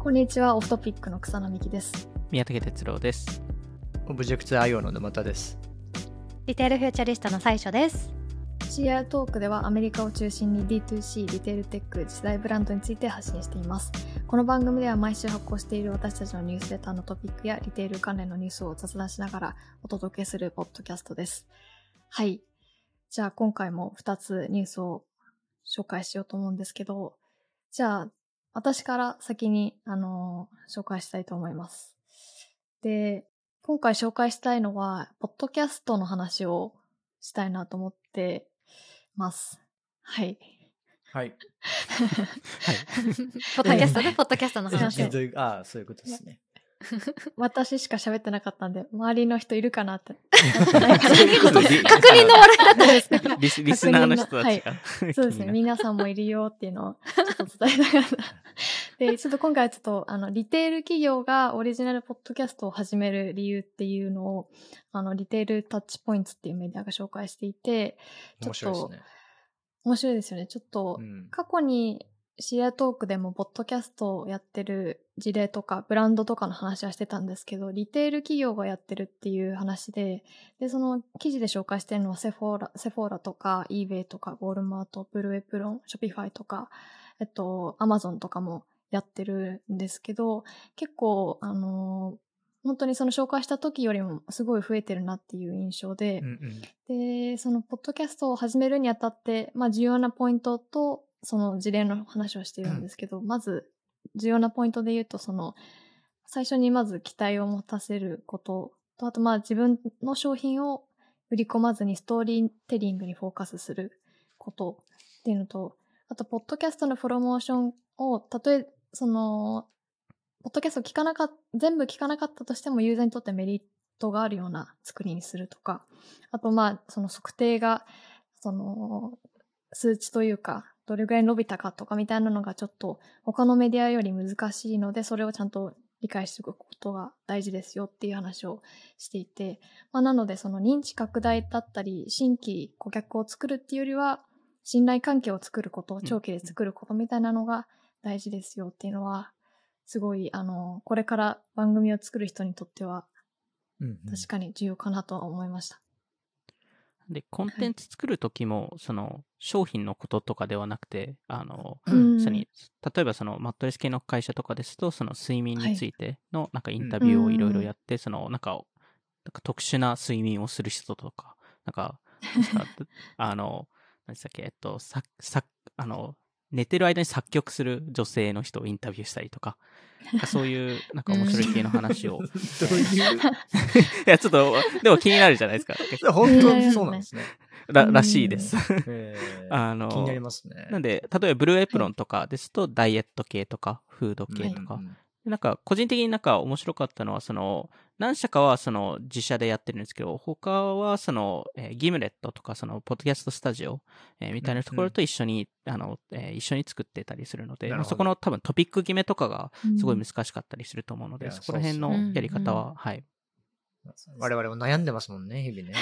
こんにちは、 Off Topic の草野美希です。宮武徹郎です。オブジェクト IO の沼田です。 retail futurist の最所です。CR トークではアメリカを中心に D2C、 retail tech、次世代ブランドについて発信しています。この番組では毎週発行している私たちのニュースレターのトピックやリテール関連のニュースを雑談しながらお届けするポッドキャストです。はい。じゃあ今回も2つニュースを紹介しようと思うんですけど、じゃあ私から先に、あのー紹介したいと思います。で、今回紹介したいのは、ポッドキャストの話をしたいなと思ってます。はい。はい。ポッドキャストでポッドキャストの話。ああ、そういうことですね。私しか喋ってなかったんで、周りの人いるかなって。確認の笑いだったんですけど。リスリスナーの人たちが、そうですね。皆さんもいるよっていうのをちょっと伝えたかった。で、ちょっと今回はちょっと、あの、リテール企業がオリジナルポッドキャストを始める理由っていうのを、あの、リテールタッチポイントっていうメディアが紹介していて、ちょっと面白いですね。面白いですよね。ちょっと、うん。過去にシリアトークでもポッドキャストをやってる事例とかブランドとかの話はしてたんですけどリテール企業がやってるっていう話ででその記事で紹介してるのは Sephora Sephora とか eBay とか Walmart Blue Apron Shopify とかえっと Amazon とかもやってるんですけど結構あの本当にその紹介した時よりもすごい増えてるなっていう印象で、うんうん。で、そのポッドキャストを始めるにあたって、まあ重要なポイントと、その事例の話をしているんですけど、まず重要なポイントで言うと、その、最初にまず期待を持たせること。と、あとまあ自分の商品を売り込まずにストーリーテリングにフォーカスすること。っていうのと、あと、ポッドキャストのプロモーションを、たとえ、その、ポッドキャスト聞かなかっ全部聞かなかったとしてもユーザーにとってメリットがあるような作りにするとか、あとまあ、その測定が、その、数値というか、どれぐらい伸びたかとかみたいなのがちょっと他のメディアより難しいので、それをちゃんと理解しておくことが大事ですよっていう話をしていて、まあなのでその認知拡大だったり、新規顧客を作るっていうよりは、信頼関係を作ること、長期で作ることみたいなのが大事ですよっていうのは、すごい、あの、これから番組を作る人にとっては確かに重要かなとは思いました。で、コンテンツ作るときも、その、商品のこととかではなくて、あの、うん。例えばそのマットレス系の会社とかですと、その睡眠についてのなんかインタビューをいろいろやって、そのなんか、なんか特殊な睡眠をする人とか、なんか、なんか あの、何でしたっけ、えっと、さ、さ、あの、寝てる間に作曲する女性の人をインタビューしたりとか、そういう、なんか面白い系の話を。どういう？いや、ちょっと、でも気になるじゃないですか。本当にそうなんですね。ららしいです。えーあの気になりますね。なんで、例えばブルーエプロンとかですと、ダイエット系とか、フード系とか、うんうんなんか、個人的になんか面白かったのは、その、何社かはその自社でやってるんですけど、他はその、えーギムレットとか、その、ポッドキャストスタジオ、えーみたいなところと一緒に、あの、えー一緒に作ってたりするので、まあそこの多分トピック決めとかがすごいうん難しかったりすると思うので、いやそこら辺のやり方うん。は、はい。我々も悩んでますもんね、日々ね。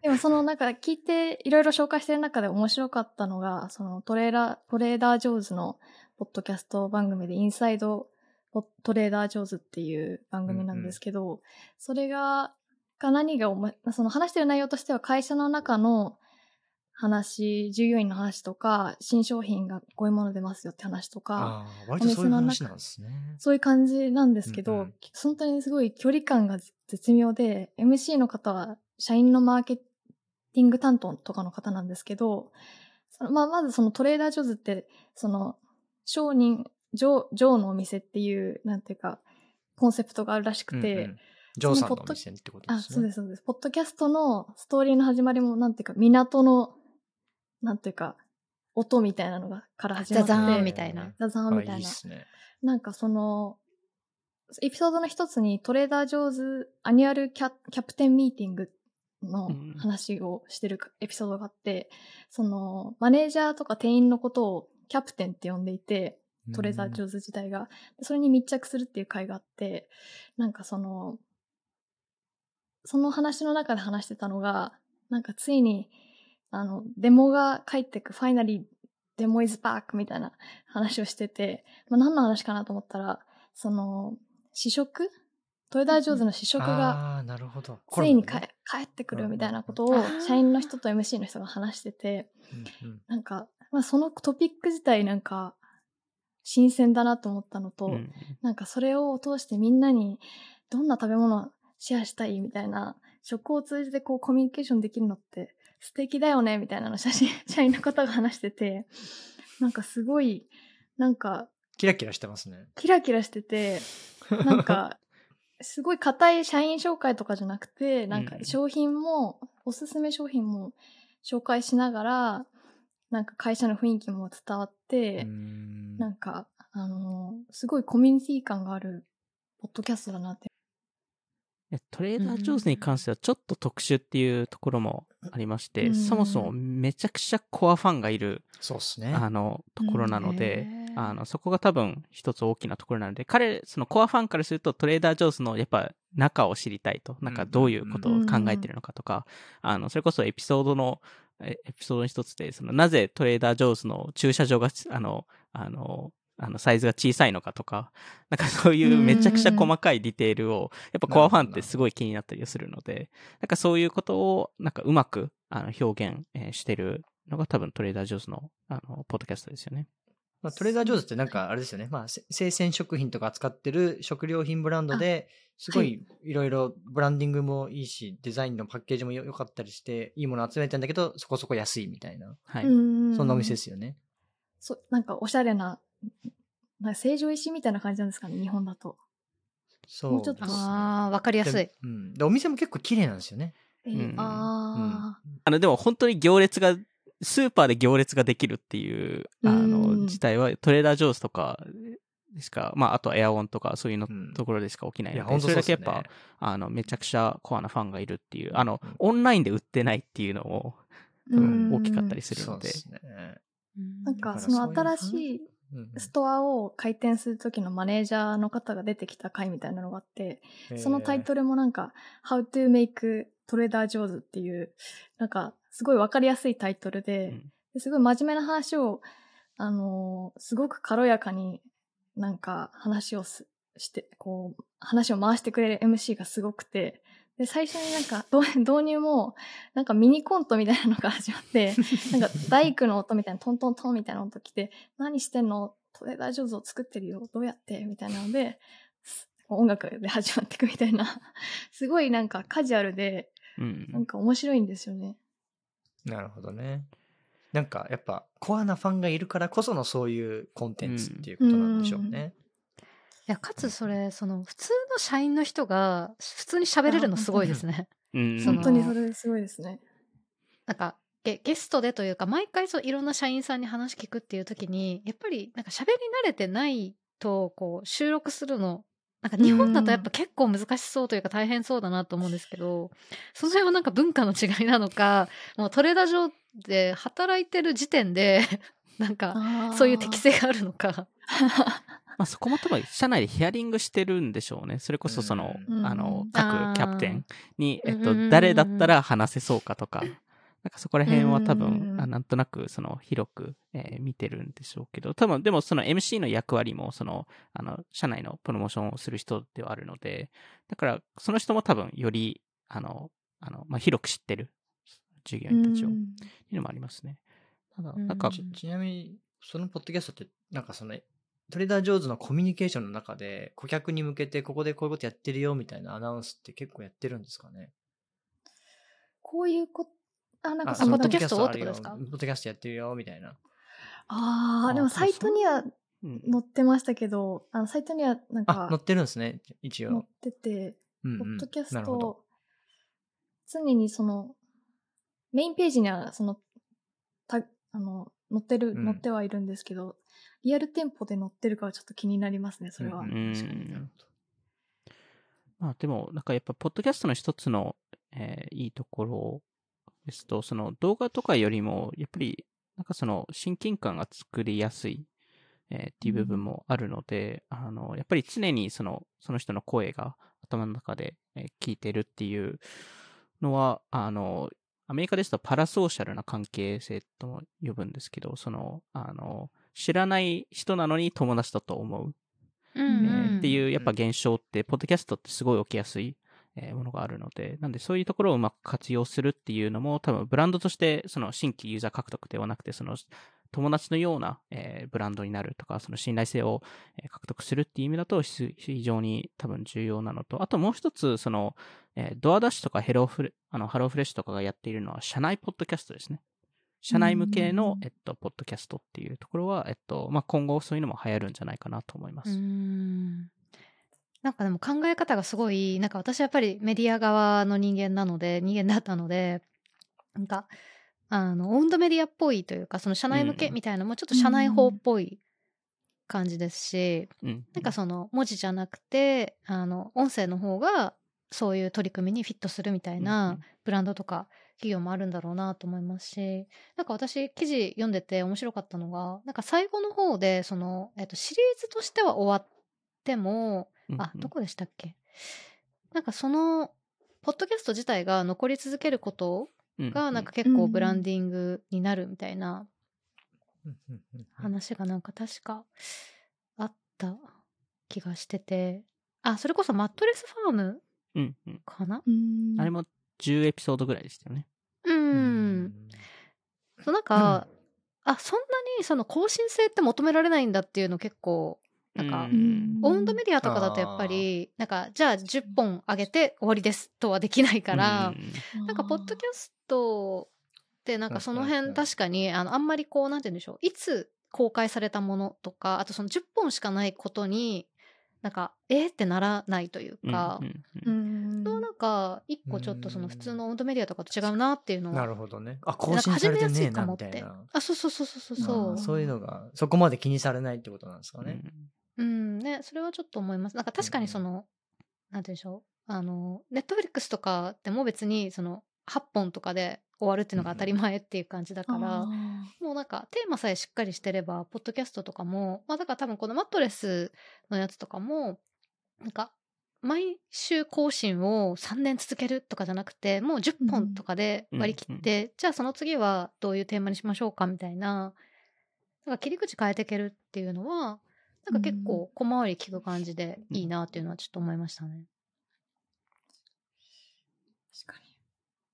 で。もそのなんか聞いていろいろ紹介してる中で面白かったのが、そのトレーラー、トレーダージョーズのポッドキャスト番組でインサイドトレーダージョーズっていう番組なんですけど、それが、が何がおも、その話してる内容としては会社の中の話、従業員の話とか、新商品がこういうもの出ますよって話とか、割とそういう話なんですね。そういう感じなんですけど、うんうん本当にすごい距離感が絶妙で、MC の方は社員のマーケティング担当とかの方なんですけど、そのまあ、まずそのトレーダージョーズって、その、商人、ジョー、ジョーのお店っていう、なんていうか、コンセプトがあるらしくて、うんうんジョーさんのお店ってことあ、ですね。そうです、そうです。ポッドキャストのストーリーの始まりも、なんていうか、港の、なんていうか、音みたいなのが、から始まって。ザザーンみたいな。ザザーンみたいなあいいね。なんかその、エピソードの一つにトレーダージョーズアニュアルキャキャプテンミーティングの話をしてるエピソードがあって、その、マネージャーとか店員のことをキャプテンって呼んでいて、トレーダージョーズ自体が。でそれに密着するっていう回があって、なんかその、その話の中で話してたのが、なんかついに、あの、デモが帰ってく、ファイナリーデモイズバックみたいな話をしてて、まあ、何の話かなと思ったら、その、試食？トレーダー・ジョーズの試食が。ついに帰ってくるみたいなことを社員の人と MC の人が話してて、なんか、まあ、そのトピック自体なんか新鮮だなと思ったのと、うんなんかそれを通してみんなにどんな食べ物をシェアしたいみたいな食を通じてこうコミュニケーションできるのって素敵だよねみたいなの写真社員の方が話しててなんかすごいなんかキラキラしてますね。キラキラしててなんかすごい硬い社員紹介とかじゃなくてなんかうん商品も、おすすめ商品も紹介しながらなんか会社の雰囲気も伝わって、うん。なんか、あのーすごいコミュニティ感があるポッドキャストだなって。えトレーダー・ジョーズに関してはちょっと特殊っていうところもありまして、うんそもそもめちゃくちゃコアファンがいる、そうですね。あの、ところなので、あの、そこが多分一つ大きなところなので、彼、そのコアファンからするとトレーダー・ジョーズのやっぱ中を知りたいと、なんかどういうことを考えてるのかとか、あの、それこそエピソードの、えエピソードの一つで、その、なぜトレーダー・ジョーズの駐車場が、あの、あの、あの、サイズが小さいのかとか、なんかそういうめちゃくちゃ細かいディテールを、やっぱコアファンってすごい気になったりするので、なんかそういうことを、なんかうまく、あの、表現、えーしてるのが多分トレーダー・ジョーズの、あの、ポッドキャストですよね。まあ、トレーダー・ジョーズってなんかあれですよね。まあ、せ生鮮食品とか扱ってる食料品ブランドで、すごいいろいろブランディングもいいし、デザインのパッケージもよ良かったりして、いいもの集めてんだけど、そこそこ安いみたいな。はい。うんそんなお店ですよね。そなんかおしゃれな、なんか成城石井みたいな感じなんですかね、日本だと。そうもうちょっとですねああ、わかりやすいで。うん。で、お店も結構綺麗なんですよね。えーうんああの、でも本当に行列が、スーパーで行列ができるっていう、あの、うん。自体はトレーダー・ジョーズとかでしか、まあ、あとエアオンとかそういうの、うん。ところでしか起きないいや、ので、そ本当そうですね。れだけやっぱ、あの、めちゃくちゃコアなファンがいるっていう、あのうん、オンラインで売ってないっていうのも、ー多分大きかったりするので、そうですね。なんかその新しいうんストアを開店する時のマネージャーの方が出てきた回みたいなのがあって、そのタイトルもなんか、How to make Trader Jaws っていう、なんか、すごいわかりやすいタイトルで、うん。ですごい真面目な話を、あのーすごく軽やかになんか話をすして、こう、話を回してくれる MC がすごくて、で、最初になんか導導入も、なんかミニコントみたいなのが始まって、なんか大工の音みたいな、トントントンみたいな音来て、何してんの？トレーダー上手を作ってるよ。どうやって？みたいなので、す音楽で始まっていくみたいな、すごいなんかカジュアルで、うんなんか面白いんですよね。なるほどね。なんかやっぱコアなファンがいるからこそのそういうコンテンツっていうことなんでしょうね。いや、かつそれ、その、普通の社員の人が、普通に喋れるのすごいですね。本当にそれすごいですね。なんかゲ、ゲストでというか、毎回そういろんな社員さんに話聞くっていう時に、やっぱりなんか喋り慣れてないと、こう、収録するの、なんか日本だとやっぱ結構難しそうというか大変そうだなと思うんですけど、その辺はなんか文化の違いなのか、もうトレーダー上で働いてる時点で、なんか、そういう適性があるのか。まあ、そこも多分、社内でヒアリングしてるんでしょうね。それこそ、その、うん。あのうん、各キャプテンに、えっと誰だったら話せそうかとか、なんかそこら辺は多分、ん。あなんとなく、その、広く、えー見てるんでしょうけど、多分、でもその MC の役割も、その、あの、社内のプロモーションをする人ではあるので、だから、その人も多分、より、あの、あの、まあ、広く知ってる従業員たちを、っていうのもありますね。ただ、なんかうん、ちちなみに、そのポッドキャストって、なんかその、トレーダー上手のコミュニケーションの中で、顧客に向けてここでこういうことやってるよみたいなアナウンスって結構やってるんですかね？こういうこあ、なんかポッドキャストをあるよ。ってことですか？ポッドキャストやってるよみたいな。ああ、であもサイトにはう。ん。載ってましたけど、あのサイトにはなんあか、載ってるんですね、一載っ応。てて、うんうん。ポッドキャスト、常にその、メインページにはその、たあの、載ってる、うん。載ってはいるんですけど、リアル店舗で載ってるかはちょっと気になりますね、それは。うん。うん。確かに。なるほまあでも、なんかやっぱ、ポッドキャストの一つの、えーいいところですと、その動画とかよりも、やっぱり、なんかその親近感が作りやすい、えーっていう部分もあるので、あの、やっぱり常にその、その人の声が頭の中で、えー聞いてるっていうのは、あの、アメリカですとパラソーシャルな関係性とも呼ぶんですけど、その、あの、知らない人なのに友達だと思う、うんえーうん。っていうやっぱ現象って、ポッドキャストってすごい起きやすい、えーものがあるので、なんでそういうところをうまく活用するっていうのも、多分ブランドとして、その新規ユーザー獲得ではなくて、その友達のような、えーブランドになるとか、その信頼性をえー獲得するっていう意味だと、非非常に多分重要なのと、あともう一つ、その、えードアダッシュとかヘローフレ、あの、ハローフレッシュとかがやっているのは、社内ポッドキャストですね。社内向けのう、んえっと、ポッドキャストっていうところは、えっと、まあ、今後そういうのも流行るんじゃないかなと思いまうす。んなんかでも考え方がすごいなんか私はやっぱりメディア側の人間なので人間だったのでなんかあのオウンドメディアっぽいというかその社内向けうんみたいなのもちょっと社内法っぽい感じですし、うん。なんかその文字じゃなくてあの音声の方がそういう取り組みにフィットするみたいなんブランドとか企業もあるんだろうなと思いますしなんか私記事読んでて面白かったのがなんか最後の方でその、えっと、シリーズとしては終わってもうんあどこでしたっけ？なんかそのポッドキャスト自体が残り続けることうんがなんか結構ブランディングになるみたいなうんうんうんうん。話がなんか確かあった気がしてて。あそれこそマットレスファームうんうん。かな？うん。あれも10エピソードぐらいでしたよね。うんそうなんか、あそんなにその更新性って求められないんだっていうの結構なんかうん。オウンドメディアとかだとやっぱりなんかじゃあ10本上げて終わりですとはできないから、うん。なんかポッドキャストってなんかその辺確かに。あのあんまりこうなんて言うんでしょういつ公開されたものとかあとその10本しかないことになんかえー？ってならないというか、うんのなんか一個ちょっとその普通のオウンドメディアとかと違うなっていうのはなるほどね。あ、更なんか新されてねえ始めやすいかな、もって。みたいな。あそうそうそうそうそうあそういうのが、そこまで気にされないってことなんですかね。ううんねそれはちょっと思います。なんか確かにその、なんて言うんでしょうあのネットフリックスとかでも別にその8本とかで終わるっていうのが当たり前っていう感じだから、あもうなんかテーマさえしっかりしてればポッドキャストとかもまあだから多分このマットレスのやつとかもなんか毎週更新を3年続けるとかじゃなくてもう10本とかで割り切って、じゃあその次はどういうテーマにしましょうかみたいななんか切り口変えていけるっていうのはなんか結構小回り効く感じでいいなっていうのはちょっと思いましたね。ー確かに。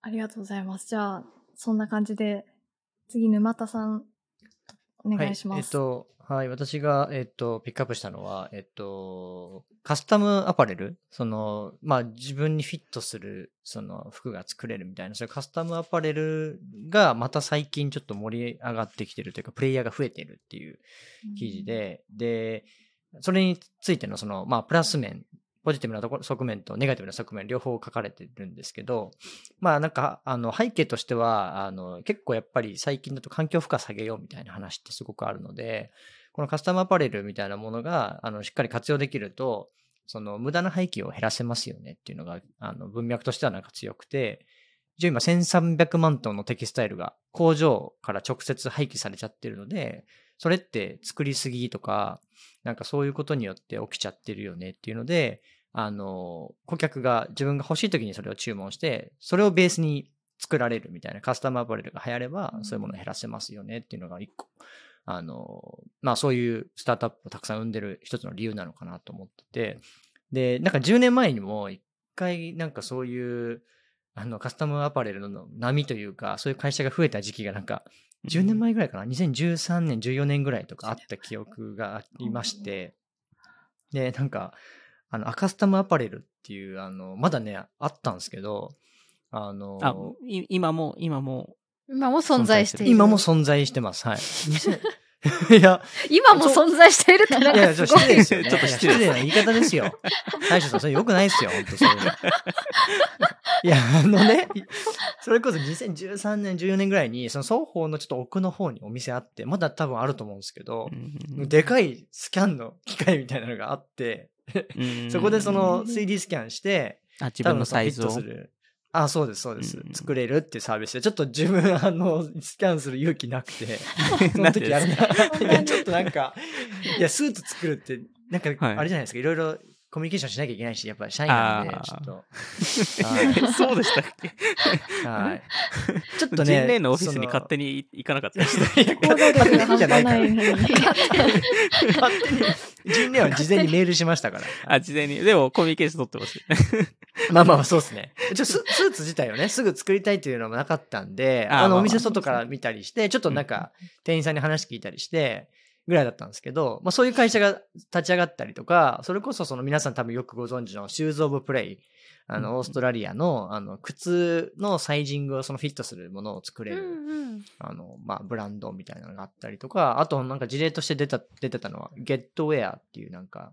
ありがとうございます。じゃあ、そんな感じで、次、沼田さん、お願いします。はい、えっと、はい、私が、えっと、ピックアップしたのは、えっと、カスタムアパレル、その、まあ、自分にフィットする、その、服が作れるみたいな、そういうカスタムアパレルが、また最近ちょっと盛り上がってきてるというか、プレイヤーが増えてるっていう記事で、で、それについての、その、まあ、プラス面、ポジティブなところ側面とネガティブな側面両方書かれてるんですけど、まあなんか、あの背景としては、あの結構やっぱり最近だと環境負荷下げようみたいな話ってすごくあるので、このカスタムアパレルみたいなものが、あのしっかり活用できると、その無駄な廃棄を減らせますよねっていうのが、あの文脈としてはなんか強くて、一応今1300万トンのテキスタイルが工場から直接廃棄されちゃってるので、それって作りすぎとか、なんかそういうことによって起きちゃってるよねっていうので、あの、顧客が自分が欲しい時にそれを注文して、それをベースに作られるみたいなカスタムアパレルが流行れば、そういうものを減らせますよねっていうのが一個、あの、まあそういうスタートアップをたくさん生んでる一つの理由なのかなと思ってて、で、なんか10年前にも一回なんかそういう、あのカスタムアパレルの波というか、そういう会社が増えた時期がなんか10年前ぐらいかな ?2013 年、14年ぐらいとかあった記憶がありまして、で、なんか、あの、アカスタムアパレルっていう、あの、まだね、あったんですけど、あの、あ、い今も、今も、今も存在している。今も存在してます。はい。2000 いや、今も存在しているってなんいや、かちょっすごい。と失礼ですよ、ね。ちょっと失礼な言い方ですよ。大将さん、それ良くないですよ、本当そういや、あのね、それこそ2013年、14年ぐらいに、その双方のちょっと奥の方にお店あって、まだ多分あると思うんですけど、うんでかいスキャンの機械みたいなのがあって、うんそこでその 3D スキャンして、あ自分のサイズをあ、そうです、そうです。うん。作れるっていうサービスで、ちょっと自分、あの、スキャンする勇気なくて、その時やるな。いや、ちょっとなんか、いや、スーツ作るって、なんか、はい。あれじゃないですか、いろいろコミュニケーションしなきゃいけないし、やっぱり社員なんでちょっと。はいそうでしたっけ？はい。ちょっとね。ジンレイのオフィスに勝手に行かなかったでした。に行動力が半端ないのに。勝手に、ジンレイは事前にメールしましたから。あ、事前に。でも、コミュニケーション取ってほしい。まあまあまあ、そうですね。ちょススーツ自体をね、すぐ作りたいというのもなかったんで、あの、お店外から見たりして、ちょっとなんか、店員さんに話聞いたりして、ぐらいだったんですけど、まあそういう会社が立ち上がったりとか、それこそその皆さん多分よくご存知のシューズオブプレイ、あうん。の、オーストラリアの、あの、靴のサイジングをそのフィットするものを作れうんる、うん。あの、まあ、ブランドみたいなのがあったりとか、あとなんか事例として出た、出てたのは、ゲットウェアっていうなんか、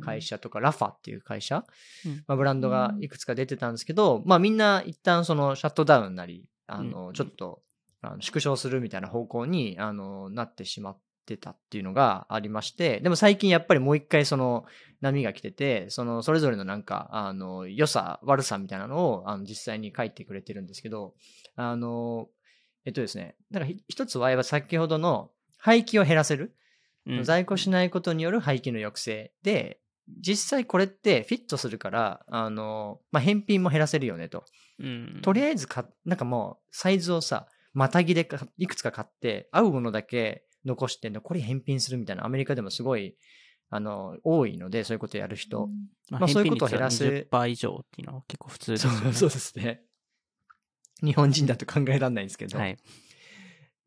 会社とか、ラファっていう会社、うん。まあ、ブランドがいくつか出てたんですけど、まあみんな一旦そのシャットダウンなり、あの、うん。ちょっと、あの縮小するみたいな方向に、あの、なってしまってたっていうのがありまして、でも最近やっぱりもう一回その波が来てて、そのそれぞれのなんか、あの、良さ、悪さみたいなのを、あの、実際に書いてくれてるんですけど、あの、えっとですね、なんかひ一つは先ほどの廃棄を減らせる。うん在庫しないことによる廃棄の抑制で、実際これってフィットするから、あの、まあ、返品も減らせるよねと。うんとりあえずか、なんかもう、サイズをさ、またぎでかいくつか買って、合うものだけ残してんの、これ返品するみたいな、アメリカでもすごい、あの、多いので、そういうことやる人。ままあそういうことを減らす返品率は20%以上っていうのは結構普通ですよね。そうそうですね。日本人だと考えられないんですけど。はい。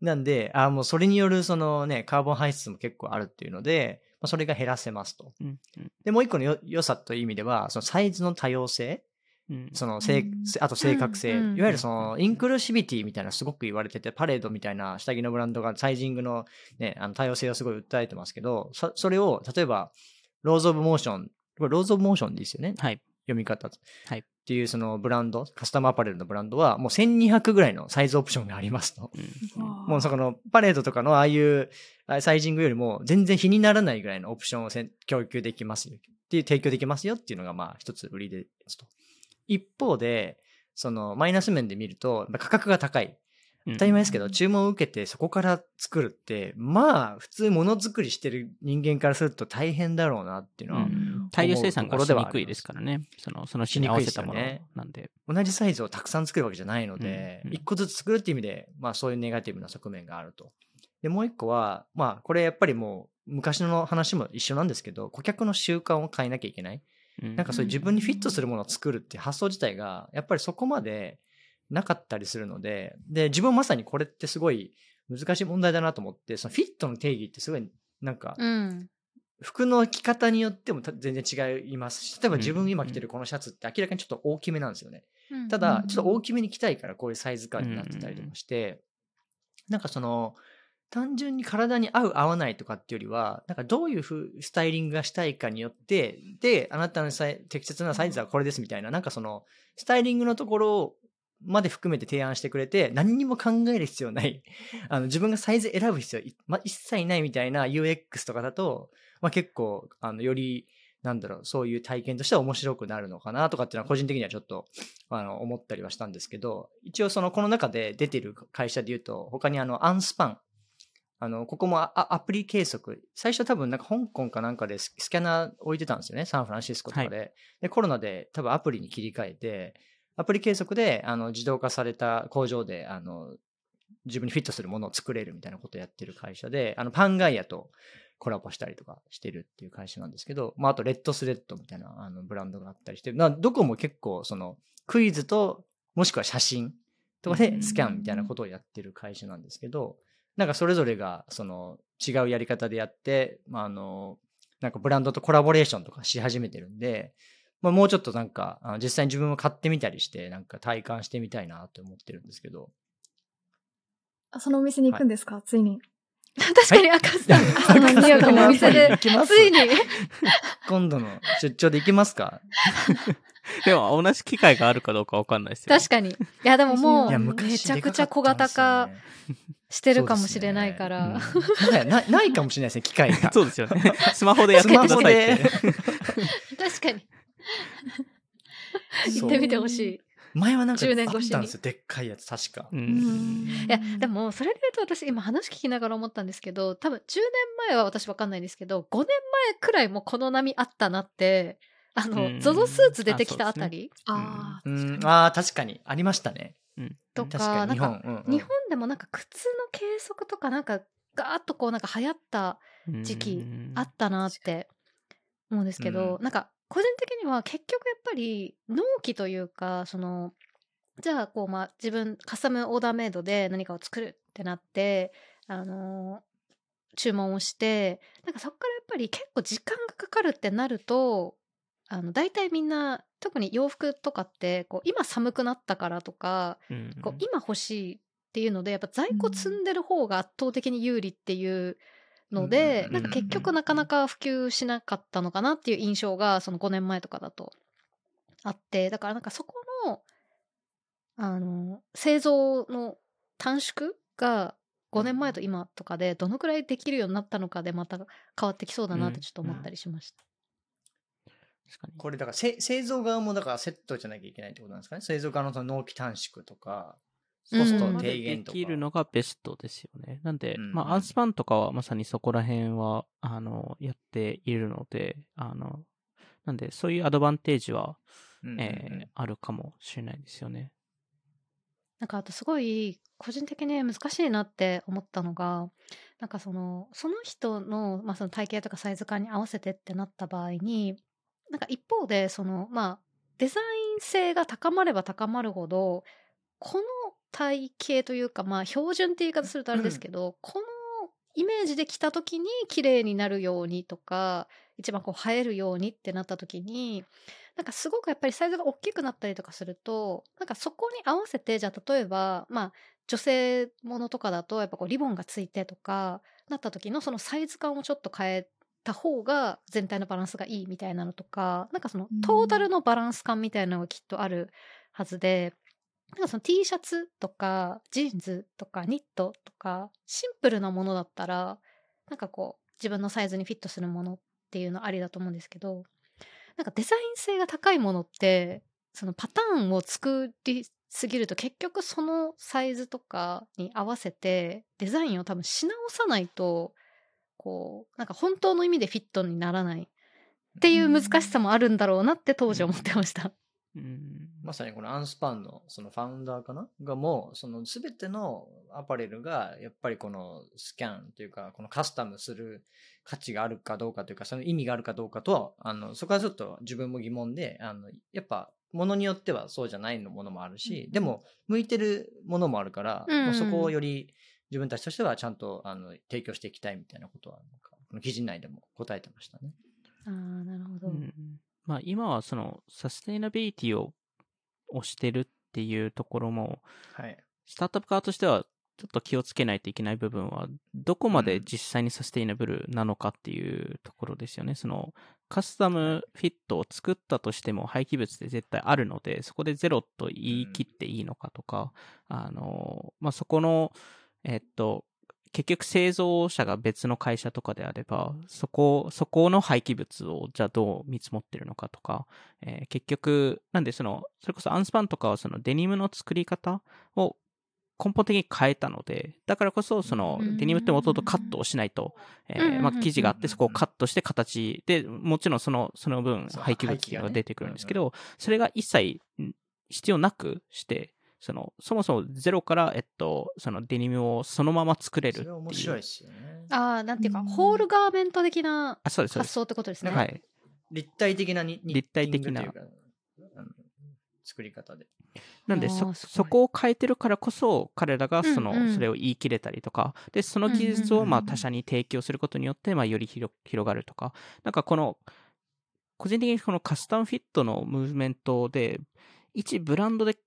なんで、あもうそれによるそのね、 carbon 排出も結構あるっていうので、まあ、それが減らせますと。うんうんで、もう一個のよ良さという意味では、そのサイズの多様性、うんその正うんあと正確性、うんうんいわゆるその inclusivity みたいなのすごく言われてて、 Parade みたいな下着のブランドが sizing のね、あの多様性をすごい訴えてますけど、そそれを、例えば、 Laws of Motion、これ Laws of Motion ですよね？はい。読み方。はいっていうそのブランド、カスタムアパレルのブランドは、もう1200ぐらいのサイズオプションがありますと。うんもうそこのパレードとかのああいうあサイジングよりも全然比にならないぐらいのオプションを供給できますよっていう提供できますよっていうのがまあ一つ売りですと。一方で、そのマイナス面で見ると価格が高い。当たり前ですけど、うん注文を受けてそこから作るって、まあ普通ものづくりしてる人間からすると大変だろうなっていうのは、うん大量生産がしにくいですからね。その、その日に合わせたものなんで。同じサイズをたくさん作るわけじゃないのでうんう、ん一個ずつ作るっていう意味で、まあそういうネガティブな側面があると。で、もう一個は、まあこれやっぱりもう昔の話も一緒なんですけど、顧客の習慣を変えなきゃいけない。うん。なんかそういう自分にフィットするものを作るっていう発想自体が、やっぱりそこまでなかったりするので、で、自分まさにこれってすごい難しい問題だなと思って、そのフィットの定義ってすごいなんか、うん。服の着方によってもた全然違いますし、例えば自うん。分今着てるこのシャツって明らかにちょっと大きめなんですよね。うん。たうん、だちょっと大きめに着たいからこういうサイズ感になってたりとかして、なんかその、単純に体に合う合わないとかっていうよりは、なんかどういうふうスタイリングがしたいかによって、で、あなたの適切なサイズはこれですみたいな、なんかその、スタイリングのところまで含めて提案してくれて、何にも考える必要ない、あの、自分がサイズ選ぶ必要、ま、一切ないみたいな UX とかだと、まあ結構、あの、より、なんだろう、そういう体験としては面白くなるのかなとかっていうのは個人的にはちょっと、あの、思ったりはしたんですけど、一応その、この中で出てる会社で言うと、他にあの、アンスパン、あの、ここもあアプリ計測。最初多分なんか香港かなんかでススキャナー置いてたんですよね。サンフランシスコとかで。で、コロナで多分アプリに切り替えて、アプリ計測で、あの、自動化された工場で、あの、自分にフィットするものを作れるみたいなことをやってる会社で、あの、パンガイアとコラボしたりとかしてるっていう会社なんですけど、まあ、あと、レッドスレッドみたいな、あの、ブランドがあったりして、などこも結構、その、クイズと、もしくは写真とかでスキャンみたいなことをやってる会社なんですけど、なんかそれぞれが、その、違うやり方でやって、まあ、あの、なんかブランドとコラボレーションとかし始めてるんで、まあ、もうちょっとなんか、あの実際に自分も買ってみたりして、なんか体感してみたいなと思ってるんですけど。あそのお店に行くんですか、ついに。確かに赤さん、そのニューヨークのお店で。ついに。今度の出張で行きますか？でも、同じ機会があるかどうかわかんないですよね。確かに。いやでももいうやめちゃくちゃ小型化してるかもしれないから、ね。うん。ないないかもしれないですね、機会が。そうですよね。スマホでやってくださいって。確かに。行ってみてほしい。前はなんかあ10っ年越しに。たんですよ、でっかいやつ、確か。いやでもそれで言うと私今話聞きながら思ったんですけど多分10年前は私わかんないですけど5年前くらいもこの波あったなってあの、うん。ゾゾスーツ出てきたあたり。ああ、うん、ああ、確かに。ありましたね。と確かに、日かなんか日本でもなんか靴の計測とかなんかガーッとこうなんか流行った時期あったなって思うんですけど、うん。なんか個人的には結局やっぱり納期というかそのじゃあこうまあ自分カスタムオーダーメイドで何かを作るってなってあのー注文をしてなんかそこからやっぱり結構時間がかかるってなるとあの大体みんな特に洋服とかってこう今寒くなったからとかうんこう今欲しいっていうのでやっぱ在庫積ん。でる方が圧倒的に有利っていうので、うんなんか結局なかなか普及しなかったのかなっていう印象がその5年前とかだとあってだからなんかそこのあの製造の短縮が5年前と今とかでどのくらいできるようになったのかでまた変わってきそうだなってちょっと思ったりしました。確かに。これだからせ製造側もだからセットじゃなきゃいけないってことなんですかね？製造側のその納期短縮とかコストうん低減とか、できるのがベストですよね。なんで、うんまあ、アンスパンとかはまさにそこら辺は、あの、やっているので、あの、なんで、そういうアドバンテージは、うんうんうんえーあるかもしれないですよね。なんかあとすごい個人的に難しいなって思ったのがなんかそのその人の,、まあその体型とかサイズ感に合わせてってなった場合になんか一方でそのまあデザイン性が高まれば高まるほどこの体型というかまあ標準って言い方するとあれですけど、このイメージで着た時に綺麗になるようにとか一番こう映えるようにってなった時になんかすごくやっぱりサイズが大きくなったりとかするとなんかそこに合わせてじゃあ例えばまあ女性ものとかだとやっぱこうリボンがついてとかなった時のそのサイズ感をちょっと変えた方が全体のバランスがいいみたいなのとかなんかそのうんトータルのバランス感みたいなのがきっとあるはずで。なんかその T シャツとかジーンズとかニットとかシンプルなものだったらなんかこう自分のサイズにフィットするものっていうのありだと思うんですけどなんかデザイン性が高いものってそのパターンを作りすぎると結局そのサイズとかに合わせてデザインを多分し直さないとこうなんか本当の意味でフィットにならないっていう難しさもあるんだろうなって当時思ってました。うん。まさにこのアンスパンのそのファウンダーかながもうその全てのアパレルがやっぱりこのスキャンというかこのカスタムする価値があるかどうかというかその意味があるかどうかとはあのそこはちょっと自分も疑問であのやっぱものによってはそうじゃないのものもあるし、うんでも向いてるものもあるから、うんもうそこをより自分たちとしてはちゃんとあの提供していきたいみたいなことはなんかこの記事内でも答えてましたね。ああなるほど。うんまあ、今はそのサステイナビリティを推してるっていうところも、はい。スタートアップ側としてはちょっと気をつけないといけない部分は、どこまで実際にサステイナブルなのかっていうところですよね。そのカスタムフィットを作ったとしても廃棄物って絶対あるので、そこでゼロと言い切っていいのかとか、あの、まあ、そこの、えっと、結局製造者が別の会社とかであれば、そこ、そこの廃棄物をじゃあどう見積もってるのかとか、えー結局、なんでその、それこそアンスパンとかはそのデニムの作り方を根本的に変えたので、だからこそそのうん。デニムって元々カットをしないと、えーまあ生地があってそこをカットして形で、もちろんその、その分廃棄物が出てくるんですけど、それが一切ん必要なくして、その、そもそもゼロから、えっと、そのデニムをそのまま作れるっていう。それは面白いですよね。ああなんていうか、うんホールガーメント的なあ、そうです、そうです。発想ってことですね。はい。立体的なに立体的な作り方で。なんでそ、そこを変えてるからこそ、彼らがその、うんうんそれを言い切れたりとか、で、その技術を、まあ、他社に提供することによって、まあ、より広広がるとか、なんかこの、個人的にこのカスタムフィットのムーブメントで、一ブランドで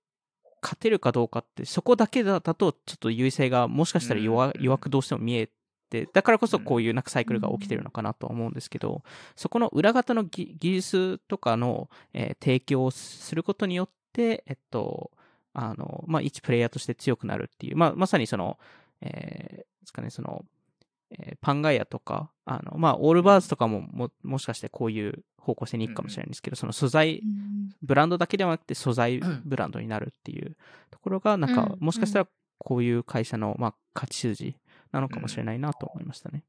勝てるかどうかって、そこだけだと、ちょっと優位性がもしかしたら弱,、くどうしても見えて、だからこそこういうなんかサイクルが起きてるのかなとは思うんですけど、そこの裏方の技技術とかの、えー提供をすることによって、えっと、あの、まあ、一プレイヤーとして強くなるっていう、まあ、まさにその、えーですかね、その、えーパンガイアとか、あの、まあ、オールバーズとかもも、もしかしてこういう方向性に行くかもしれないんですけど、その素材、ブランドだけではなくて素材うんブランドになるっていうところが、なんか、うんもしかしたらこういう会社の、まあ、勝ち筋なのかもしれないなと思いましたね。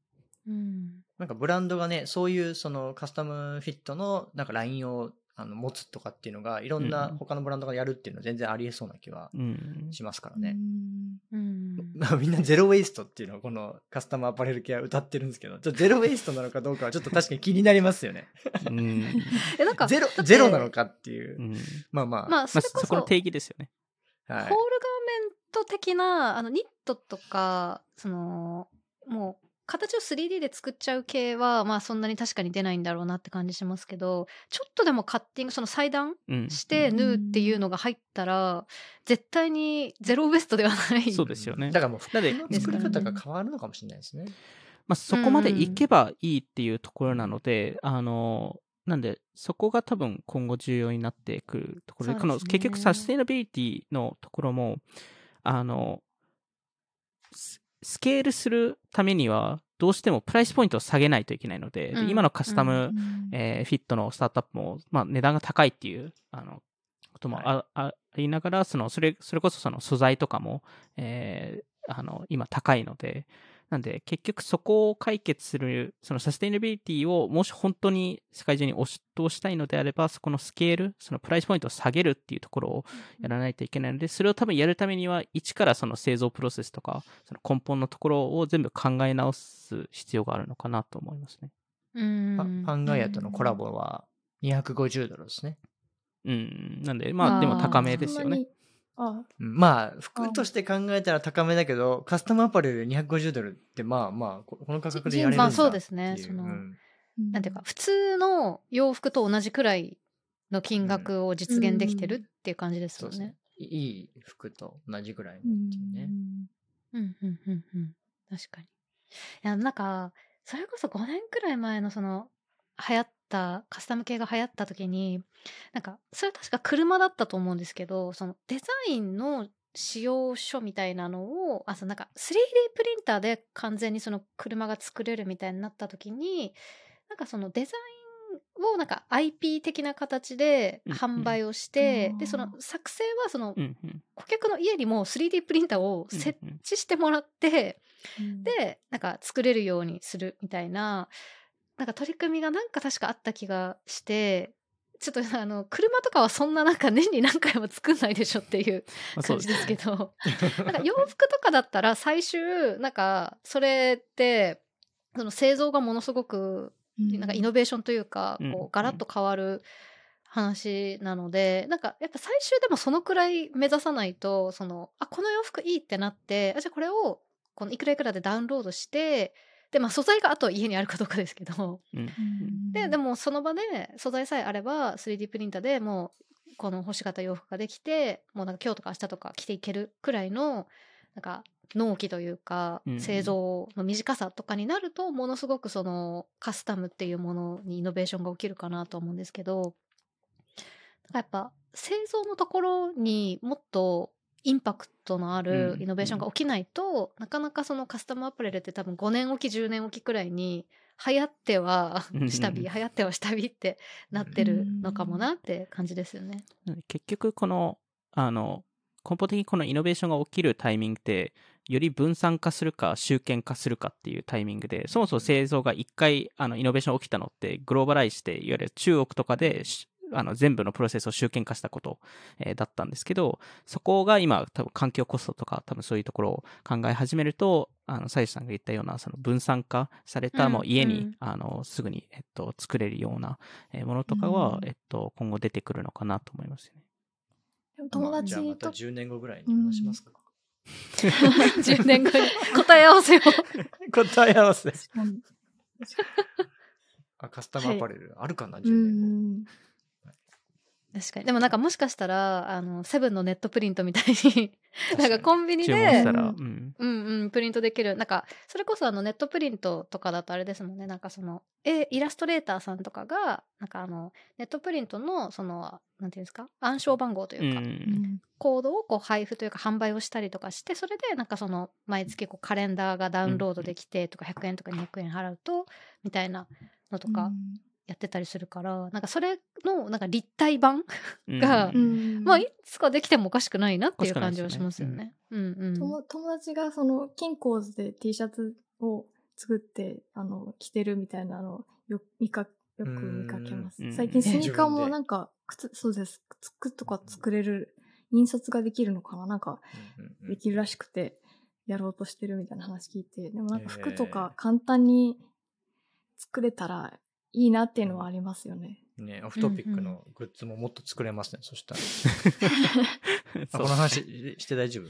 うん。なんかブランドがね、そういうそのカスタムフィットのなんかラインをあの持つとかっていうのが、いろんなうん他のブランドがやるっていうのは全然ありえそうな気はうん。しますからうね。んうん。まあみんなゼロウェイストっていうのをこのカスタムアパレル系は歌ってるんですけど、ちょっとゼロウェイストなのかどうかはちょっと確かに気になりますよね。うん。え、なんか、ゼロゼロなのかっていうう。んまあまあ。まあ、まあ、それこそ、そこの定義ですよね。はいホールガーメント的な、あの、ニットとか、その、もう、形を 3D で作っちゃう系は、まあそんなに確かに出ないんだろうなって感じしますけど、ちょっとでもカッティング、その裁断うん。して縫うっていうのが入ったら、絶対にゼロウエストではない。そうですよねだからもう服なのでの作り方が変わるのかもしれないですね。まあ、そこまでいけばいいっていうところなので、あの、なんで、そこが多分今後重要になってくるところで、ですね結局サステイナビリティのところも、あの、ススケールするためには、どうしてもプライスポイントを下げないといけないので、でうん。今のカスタム、うん。えーフィットのスタートアップも、まあ、値段が高いっていうあのこともあ,、ありながらそのそれそれこそその素材とかも、えーあの今高いのでなんで結局そこを解決するそのサステイナビリティをもし本当に世界中に押し通したいのであればそこのスケールそのプライスポイントを下げるっていうところをやらないといけないのでそれを多分やるためには一からその製造プロセスとかその根本のところを全部考え直す必要があるのかなと思いますね。うん。パパンガイアとのコラボは250ドルですね。うん、なんで、まあ、でも高めですよね。まあ、服として考えたら高めだけど、カスタムアパレルで250ドルって、まあまあ、ここの価格でやれるんだまあそうですねそのうんなんていうか、普通の洋服と同じくらいの金額を実現できてるっていう感じですよねそうですね。。いい服と同じぐらいのっていうね。うん、うん、うん、うん。確かに。いや、なんか、それこそ5年くらい前のその、流行った、カスタム系が流行った時に、なんか、それ確か車だったと思うんですけど、そのデザインの使用書みたいなのを、あ、そうなんか 3D プリンターで完全にその車が作れるみたいになった時に、なんかそのデザインをなんか IP 的な形で販売をして、うん。で、その作成はそのうんうん。顧客の家にも 3D プリンターを設うんうん。置してもらって、うん、で、なんか作れるようにするみたいな、なんか取り組みがなんか確かあった気がして、ちょっと あの、車とかはそんななんか年に何回も作んないでしょっていう感じですけど、なんか洋服とかだったら最終、なんかそれって、その製造がものすごくなんかイノベーションというか、うん。こうガラッと変わる話なので、なんかやっぱ最終でもそのくらい目指さないと、その、あ、この洋服いいってなって、あじゃあこれをこのいくらいくらでダウンロードして、で、まあ素材があと家にあるかどうかですけど、うん。うん。で、でもその場で素材さえあれば 3D プリンターでもうこの欲しかった洋服ができて、もうなんか今日とか明日とか着ていけるくらいの、なんか納期というかうん製造の短さとかになると、ものすごくそのカスタムっていうものにイノベーションが起きるかなと思うんですけど、やっぱ製造のところにもっとインパクトのあるうん。イノベーションが起きないと、なかなかそのカスタムアパレルって多分5年おき10年おきくらいに流行ってはうん。下火、流行っては下火ってなってるのかもなって感じですよね。結局このあの根本的にこのイノベーションが起きるタイミングってより分散化するか集権化するかっていうタイミングでそもそも製造が一回あのイノベーション起きたのってグローバライズしていわゆる中国とかでしあの全部のプロセスを集権化したこと、えーだったんですけどそこが今多分環境コストとか多分そういうところを考え始めるとあのサイさんが言ったようなその分散化されたうんもう家に、うんあのすぐに、えっと、作れるようなえーものとかは、うんえっと、今後出てくるのかなと思いますよね。でも友まあじゃあまた達と、10年後ぐらいに話しますか。10年後に答え合わせを。答え合わせ。うんあ、カスタムアパレルあるかな、う10年後。ん確かに。でもなんかもしかしたら、あの、セブンのネットプリントみたいに、なんかコンビニで、ら、ううんん。うんうん、プリントできる。なんか、それこそあのネットプリントとかだとあれですもんね。なんかその、え、イラストレーターさんとかが、なんかあの、ネットプリントの、その、なんていうんですか？暗証番号とういうか、ん。コードをこう配布というか販売をしたりとかして、それでなんかその、毎月こうカレンダーがダウンロードできてとか、100円とか200円払うと、みたいなのとかやってたりするから、なんかそれの、なんか立体版がうん。うん。まあ、いつかできてもおかしくないなっていう感じはしですよね。ますよね。うんうん。友友達がその金鉱図で T シャツを作って、あの、着てるみたいなの、よ、見か、よく見かけます。うん。最近スニーカーもなんか、靴、そうです。靴とか作れる、印刷ができるのかな？なんか、できるらしくて、やろうとしてるみたいな話聞いて、でもなんか服とへか簡単に作れたらいいなっていうのはありますよね。ね、オフトピックのグッズももっと作れますね、そしたら。この話して大丈夫？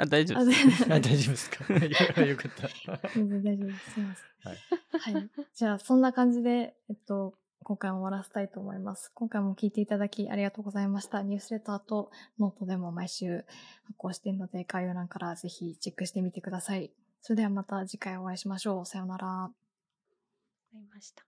あ大丈あ夫です。あ大丈夫ですか？い やよかった。全然大丈夫です。すいません。はい。はい。じゃあ、そんな感じで、えっと、今回も終わらせたいと思います。今回も聞いていただきありがとうございました。ニュースレターとノートでも毎週発行しているので、概要欄からぜひチェックしてみてください。それではまた次回お会いしましょう。さようなら。ありました。